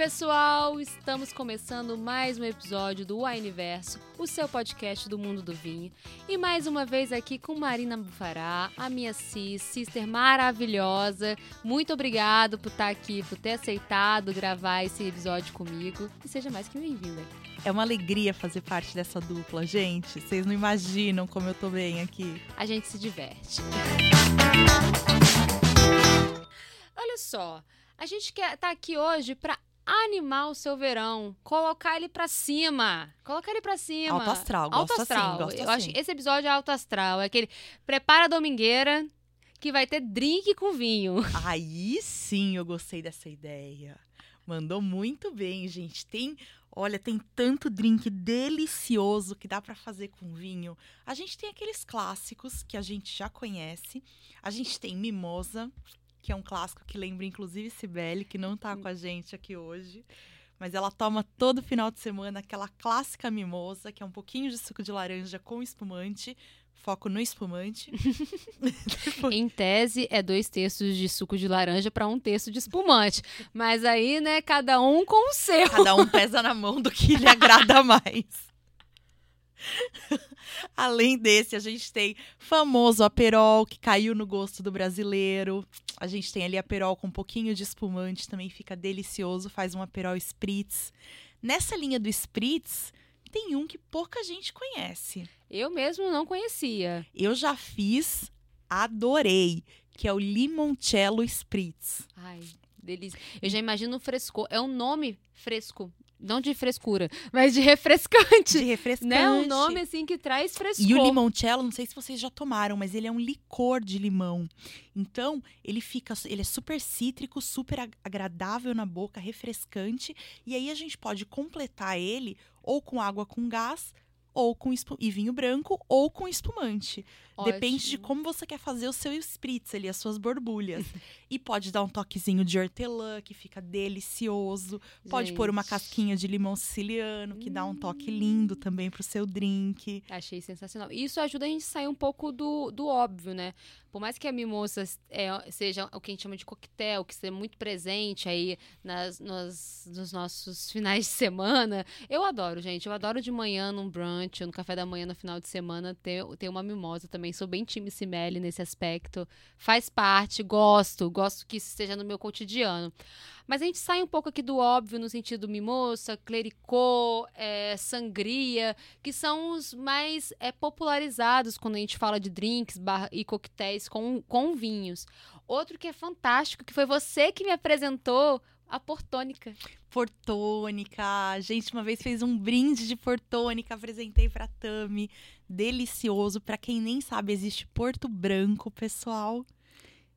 pessoal! Estamos começando mais um episódio do Wineverso, o seu podcast do mundo do vinho. E mais uma vez aqui com Marina Bufará, a minha cis, sister maravilhosa. Muito obrigado por estar aqui, por ter aceitado gravar esse episódio comigo. E seja mais que bem-vinda. É uma alegria fazer parte dessa dupla, gente. Vocês não imaginam como eu tô bem aqui. A gente se diverte. Olha só, a gente quer tá aqui hoje para animar o seu verão, colocar ele pra cima. Colocar ele pra cima. Alto astral, Alto gosto astral. assim, gosto Eu assim. acho que esse episódio é alto astral. É aquele prepara a domingueira que vai ter drink com vinho. Aí sim eu gostei dessa ideia. Mandou muito bem, gente. Tem, olha, tem tanto drink delicioso que dá pra fazer com vinho. A gente tem aqueles clássicos que a gente já conhece. A gente tem mimosa, que é um clássico que lembra inclusive Cibele, que não tá com a gente aqui hoje. Mas ela toma todo final de semana aquela clássica mimosa, que é um pouquinho de suco de laranja com espumante. Foco no espumante. Em tese, é dois terços de suco de laranja para um terço de espumante. Mas aí, né, cada um com o seu. Cada um pesa na mão do que lhe agrada mais. Além desse, a gente tem famoso aperol, que caiu no gosto do brasileiro. A gente tem ali aperol com um pouquinho de espumante, também fica delicioso, faz um aperol spritz. Nessa linha do spritz, tem um que pouca gente conhece. Eu mesmo não conhecia. Eu já fiz, adorei, que é o limoncello spritz. Ai, delícia. Eu já imagino o frescor. É um nome fresco. Não de frescura, mas de refrescante. De refrescante. Né? Um nome assim que traz frescor. E o limoncello, não sei se vocês já tomaram, mas ele é um licor de limão. Então, ele fica, ele é super cítrico, super ag- agradável na boca, refrescante. E aí a gente pode completar ele ou com água com gás, ou com e vinho branco, ou com espumante. Depende de como você quer fazer o seu spritz ali, as suas borbulhas. e pode dar um toquezinho de hortelã, que fica delicioso. Pode pôr uma Gente, casquinha de limão siciliano, que dá um toque lindo também pro seu drink. Achei sensacional. Isso ajuda a gente a sair um pouco do, do óbvio, né? Por mais que a mimosa é, seja o que a gente chama de coquetel, que seja muito presente aí nas, nos, nos nossos finais de semana, eu adoro, gente. Eu adoro de manhã num brunch, no café da manhã no final de semana, ter, ter uma mimosa também. Sou bem time Cimeli nesse aspecto. Faz parte, gosto, gosto que isso esteja no meu cotidiano. Mas a gente sai um pouco aqui do óbvio no sentido mimosa, clericô, é, sangria, que são os mais é, popularizados quando a gente fala de drinks barra- e coquetéis com, com vinhos. Outro que é fantástico, que foi você que me apresentou, a portônica. Portônica. A gente uma vez fez um brinde de portônica, apresentei pra Tami. Delicioso. Pra quem nem sabe, existe Porto Branco, pessoal.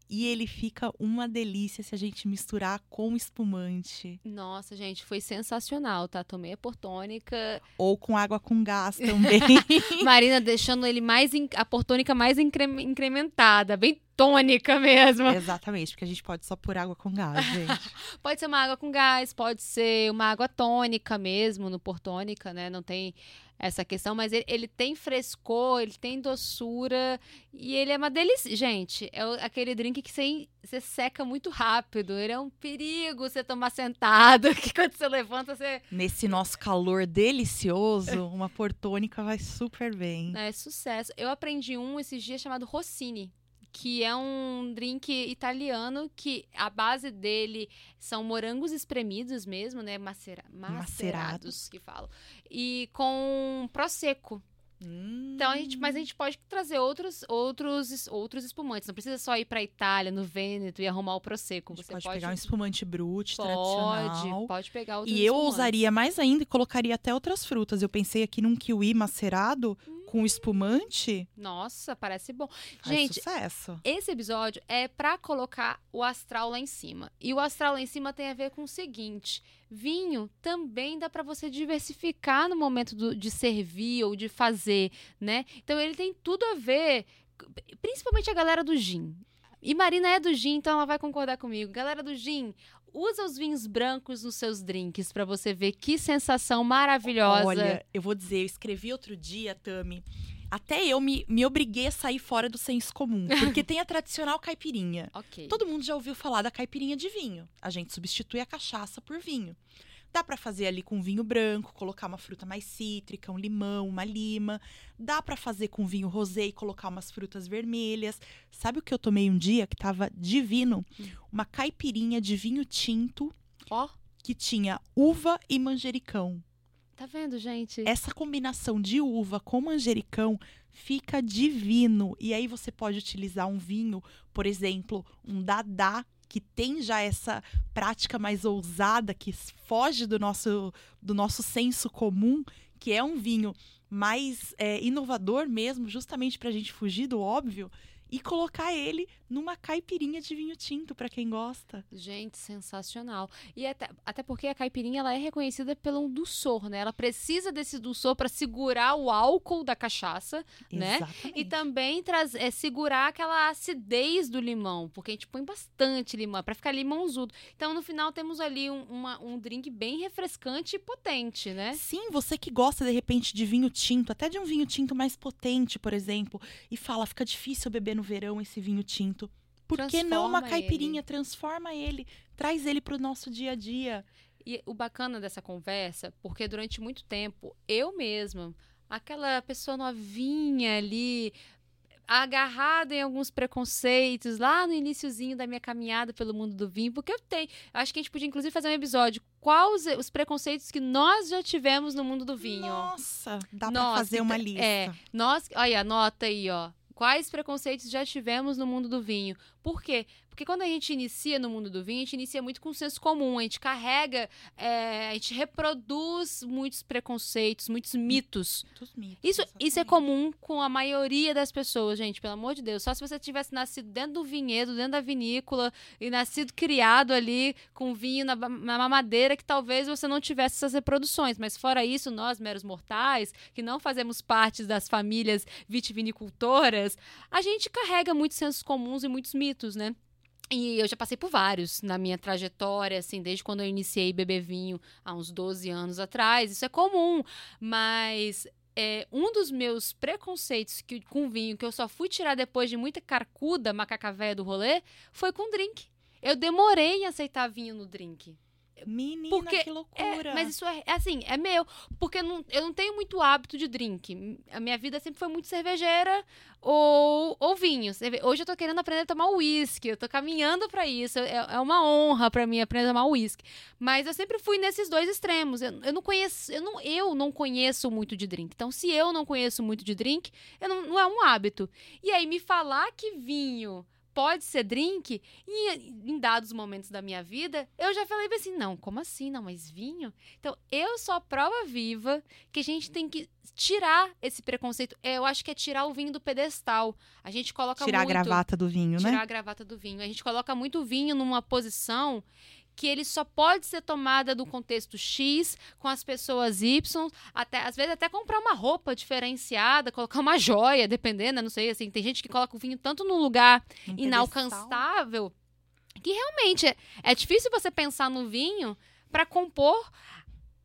E ele fica uma delícia se a gente misturar com espumante. Nossa, gente, foi sensacional, tá? Tomei a portônica. Ou com água com gás também. Marina deixando ele mais. a portônica mais incre- incrementada, bem tônica mesmo. Exatamente, porque a gente pode só pôr água com gás, gente. Pode ser uma água com gás, pode ser uma água tônica mesmo, no portônica, né? Não tem essa questão, mas ele, ele tem frescor, ele tem doçura e ele é uma delícia. Gente, é aquele drink que você, você seca muito rápido. Ele é um perigo você tomar sentado, que quando você levanta, você. Nesse nosso calor delicioso, uma portônica vai super bem. É sucesso. Eu aprendi um esses dias chamado Rossini. Que é um drink italiano que a base dele são morangos espremidos mesmo, né? Macera macerados, Macerados. que falam. E com prosecco. Então a gente, mas a gente pode trazer outros, outros, outros espumantes. Não precisa só ir pra Itália, no Vêneto e arrumar o prosecco. Você pode, pode pegar um espumante pode, tradicional. pode pegar outros E eu espumantes. usaria mais ainda e colocaria até outras frutas. Eu pensei aqui num kiwi macerado com espumante. Nossa, parece bom. Faz Gente, sucesso. Esse episódio é pra colocar o astral lá em cima. E o astral lá em cima tem a ver com o seguinte: vinho também dá pra você diversificar no momento do- de servir ou de fazer, né? Então ele tem tudo a ver, principalmente a galera do gin. E Marina é do gin, então ela vai concordar comigo. Galera do gin, usa os vinhos brancos nos seus drinks pra você ver que sensação maravilhosa. Olha, eu vou dizer, eu escrevi outro dia, Tami. Até eu me, me obriguei a sair fora do senso comum, porque tem a tradicional caipirinha. Ok. Todo mundo já ouviu falar da caipirinha de vinho. A gente substitui a cachaça por vinho. Dá para fazer ali com vinho branco, colocar uma fruta mais cítrica, um limão, uma lima. Dá para fazer com vinho rosé e colocar umas frutas vermelhas. Sabe o que eu tomei um dia que tava divino? Hum. Uma caipirinha de vinho tinto Ó, que tinha uva e manjericão. tá vendo, gente? Essa combinação de uva com manjericão fica divino. E aí você pode utilizar um vinho, por exemplo, um dadá, que tem já essa prática mais ousada, que foge do nosso, do nosso senso comum, que é um vinho mais é, inovador mesmo, justamente para a gente fugir do óbvio, e colocar ele numa caipirinha de vinho tinto, para quem gosta. Gente, sensacional. E até, até porque a caipirinha ela é reconhecida pelo dulçor, né? Ela precisa desse dulçor para segurar o álcool da cachaça, né? Exatamente. E também traz, é, segurar aquela acidez do limão, porque a gente põe bastante limão, para ficar limãozudo. Então, no final, temos ali um, uma- um drink bem refrescante e potente, né? Sim, você que gosta de repente de vinho tinto, até de um vinho tinto mais potente, por exemplo, e fala, fica difícil beber no verão esse vinho tinto. Por que não uma caipirinha? Transforma ele, traz ele pro nosso dia a dia. E o bacana dessa conversa, porque durante muito tempo, eu mesma, aquela pessoa novinha ali, agarrada em alguns preconceitos, lá no iniciozinho da minha caminhada pelo mundo do vinho, porque eu tenho, acho que a gente podia inclusive fazer um episódio, quais os preconceitos que nós já tivemos no mundo do vinho. Nossa, dá pra Nossa, fazer uma então, lista. é. Nós, olha, anota aí, ó. Quais preconceitos já tivemos no mundo do vinho? Por quê? Porque quando a gente inicia no mundo do vinho, a gente inicia muito com senso comum, a gente carrega, é, a gente reproduz muitos preconceitos, muitos mitos. Muitos mitos, Isso, isso é comum com a maioria das pessoas, gente, pelo amor de Deus. Só se você tivesse nascido dentro do vinhedo, dentro da vinícola, e nascido criado ali com vinho na, na mamadeira, que talvez você não tivesse essas reproduções. Mas fora isso, nós, meros mortais, que não fazemos parte das famílias vitivinicultoras, a gente carrega muitos sensos comuns e muitos mitos, né? E eu já passei por vários na minha trajetória, assim, desde quando eu iniciei beber vinho há uns 12 anos atrás. Isso é comum, mas é, um dos meus preconceitos que, com vinho, que eu só fui tirar depois de muita carcuda, macaca véia do rolê, foi com drink. Eu demorei em aceitar vinho no drink. Menina, Porque- que loucura. É, mas isso é, é assim, é meu. Porque eu não, eu não tenho muito hábito de drink. A minha vida sempre foi muito cervejeira ou, ou vinho. Hoje eu tô querendo aprender a tomar uísque. Eu tô caminhando pra isso. É, é uma honra pra mim aprender a tomar uísque. Mas eu sempre fui nesses dois extremos. Eu, eu não conheço, eu não, eu não conheço muito de drink. Então, se eu não conheço muito de drink, eu não, não é um hábito. E aí, me falar que vinho pode ser drink, e em dados momentos da minha vida, eu já falei assim, não, como assim? Não, mas vinho? Então, eu sou a prova viva que a gente tem que tirar esse preconceito. É, Eu acho que é tirar o vinho do pedestal. A gente coloca Tirar muito... a gravata do vinho, Tirar né? a gravata do vinho. A gente coloca muito vinho numa posição que ele só pode ser tomada do contexto X, com as pessoas Y, até, às vezes até comprar uma roupa diferenciada, colocar uma joia, dependendo, não sei, assim, tem gente que coloca o vinho tanto num lugar inalcançável que realmente é, é difícil você pensar no vinho para compor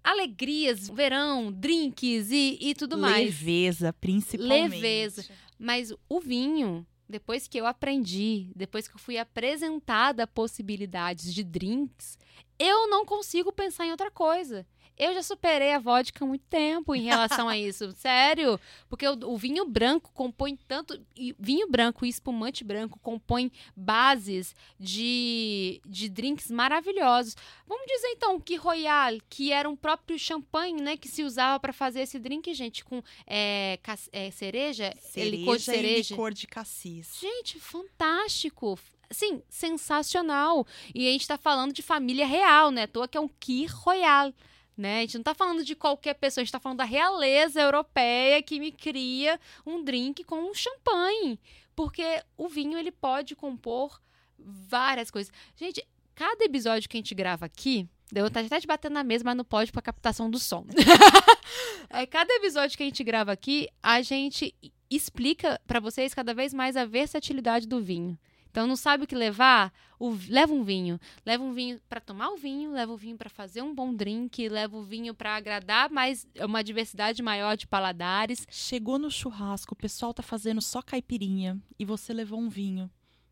alegrias, verão, drinks e, e tudo mais. Leveza, principalmente. Leveza. Mas o vinho, depois que eu aprendi, depois que eu fui apresentada a possibilidades de drinks, eu não consigo pensar em outra coisa. Eu já superei a vodka há muito tempo em relação a isso. Sério. Porque o, o vinho branco compõe tanto. e vinho branco e espumante branco compõem bases de, de drinks maravilhosos. Vamos dizer então que Royal, que era um próprio champanhe, né? Que se usava para fazer esse drink, gente, com é, é, cereja, Cereja licor de e cereja. licor de cassis. Gente, fantástico. Sim, sensacional. E a gente tá falando de família real, né? À toa que é um Kir Royal. Né? A gente não tá falando de qualquer pessoa, a gente tá falando da realeza europeia que me cria um drink com um champanhe. Porque o vinho, ele pode compor várias coisas. Gente, cada episódio que a gente grava aqui, deu vontade até de bater na mesa, mas não pode pra captação do som. é, cada episódio que a gente grava aqui, a gente explica pra vocês cada vez mais a versatilidade do vinho. Então não sabe o que levar? O, leva um vinho. Leva um vinho para tomar o vinho, leva o vinho para fazer um bom drink, leva o vinho para agradar mais uma diversidade maior de paladares. Chegou no churrasco, o pessoal tá fazendo só caipirinha e você levou um vinho. O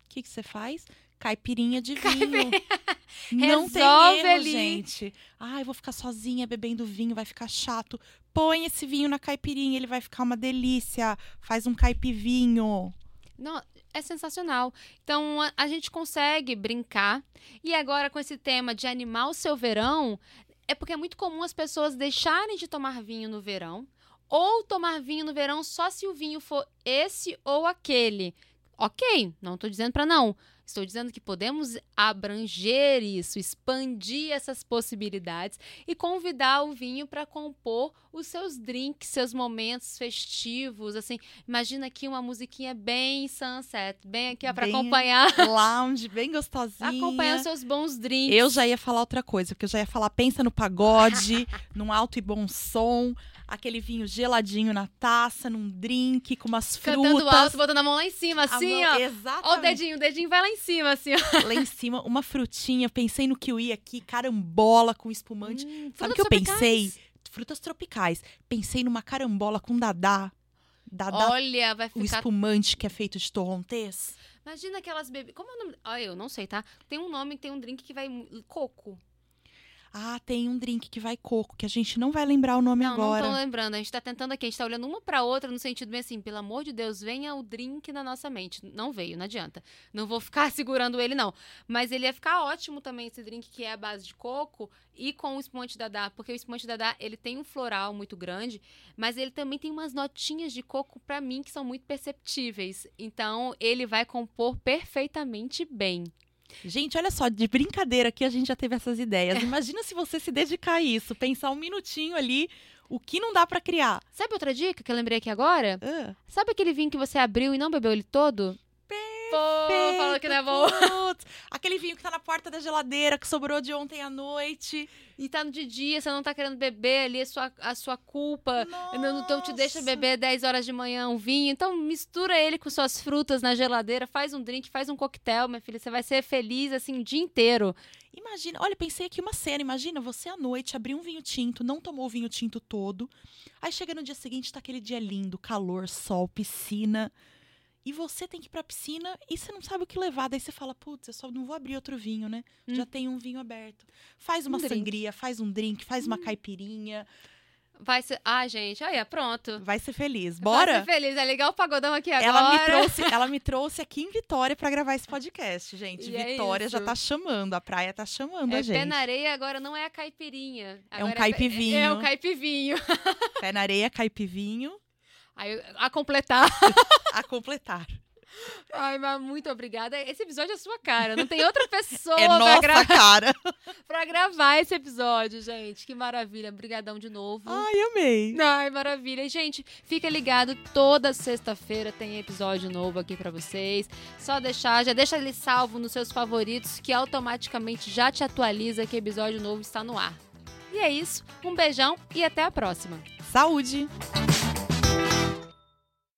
que que você faz? Caipirinha de vinho. Não tem Resolve erro, ali. gente. Ai, vou ficar sozinha bebendo vinho, vai ficar chato. Põe esse vinho na caipirinha, ele vai ficar uma delícia. Faz um caipivinho. Não, é sensacional. Então a, a gente consegue brincar. E agora com esse tema de animar o seu verão, é porque é muito comum as pessoas deixarem de tomar vinho no verão ou tomar vinho no verão só se o vinho for esse ou aquele. Ok, não estou dizendo para não. Estou dizendo que podemos abranger isso, expandir essas possibilidades e convidar o vinho para compor os seus drinks, seus momentos festivos. Assim, imagina aqui uma musiquinha bem sunset, bem aqui para acompanhar, Lounge, bem gostosinha. acompanhar os seus bons drinks. Eu já ia falar outra coisa, porque eu já ia falar, pensa no pagode, num alto e bom som, aquele vinho geladinho na taça, num drink, com umas frutas. cantando alto, botando a mão lá em cima, assim, mão- ó. Exatamente. Ó o dedinho, o dedinho vai lá em cima, assim, ó. Lá em cima, uma frutinha. Pensei no kiwi aqui, carambola com espumante. Hum, Sabe o que eu tropicais. pensei? Frutas tropicais. Pensei numa carambola com dadá. Dadá, Olha, vai o ficar espumante que é feito de torrontês. Imagina aquelas bebidas. Como é o nome? Ah, eu não sei, tá? Tem um nome, tem um drink que vai. Coco. Ah, tem um drink que vai coco, que a gente não vai lembrar o nome Não, agora. não tô lembrando. A gente tá tentando aqui, a gente tá olhando uma pra outra no sentido bem assim, pelo amor de Deus, venha o drink na nossa mente. Não veio, não adianta. Não vou ficar segurando ele, não. Mas ele ia ficar ótimo também, esse drink que é a base de coco e com o espumante dadá, porque o espumante dadá, ele tem um floral muito grande, mas ele também tem umas notinhas de coco pra mim que são muito perceptíveis. Então, ele vai compor perfeitamente bem. Gente, olha só, de brincadeira aqui a gente já teve essas ideias. Imagina se você se dedicar a isso, pensar um minutinho ali, o que não dá pra criar. Sabe outra dica que eu lembrei aqui agora? Ah, Sabe aquele vinho que você abriu e não bebeu ele todo? Pô, falou que não é bom. Putz, aquele vinho que tá na porta da geladeira, que sobrou de ontem à noite. E tá no de dia, você não tá querendo beber ali, é sua, a sua culpa. Não, então te deixa Nossa. beber 10 horas de manhã um vinho. Então mistura ele com suas frutas na geladeira, faz um drink, faz um coquetel, minha filha. Você vai ser feliz assim o dia inteiro. Imagina, olha, pensei aqui uma cena. Imagina você à noite abrir um vinho tinto, não tomou o vinho tinto todo. Aí chega no dia seguinte, tá aquele dia lindo, calor, sol, piscina. E você tem que ir pra piscina e você não sabe o que levar. Daí você fala, putz, eu só não vou abrir outro vinho, né? Hum. Já tem um vinho aberto. Faz uma Um drink. Hum. sangria, faz um drink, faz uma caipirinha. Vai ser. Ah, gente, olha, pronto. Vai ser feliz. Vai Bora? ser feliz. É ligar o pagodão aqui agora. Ela me, trouxe, ela me trouxe aqui em Vitória pra gravar esse podcast, gente. E é Vitória já isso. tá chamando, a praia tá chamando É a pé gente. na areia, agora não é a caipirinha. É um Agora caipivinho. É, é um caipivinho. Pé na areia, caipivinho, Aí, a completar. a completar. Ai, mas muito obrigada. Esse episódio é sua cara. Não tem outra pessoa é pra, nossa gra- cara. pra gravar esse episódio, gente. Que maravilha. Obrigadão de novo. Ai, amei. Ai, maravilha. E, Gente, fica ligado, toda sexta-feira tem episódio novo aqui pra vocês. Só deixar, já deixa ele salvo nos seus favoritos, que automaticamente já te atualiza que episódio novo está no ar. E é isso, um beijão e até a próxima. Saúde.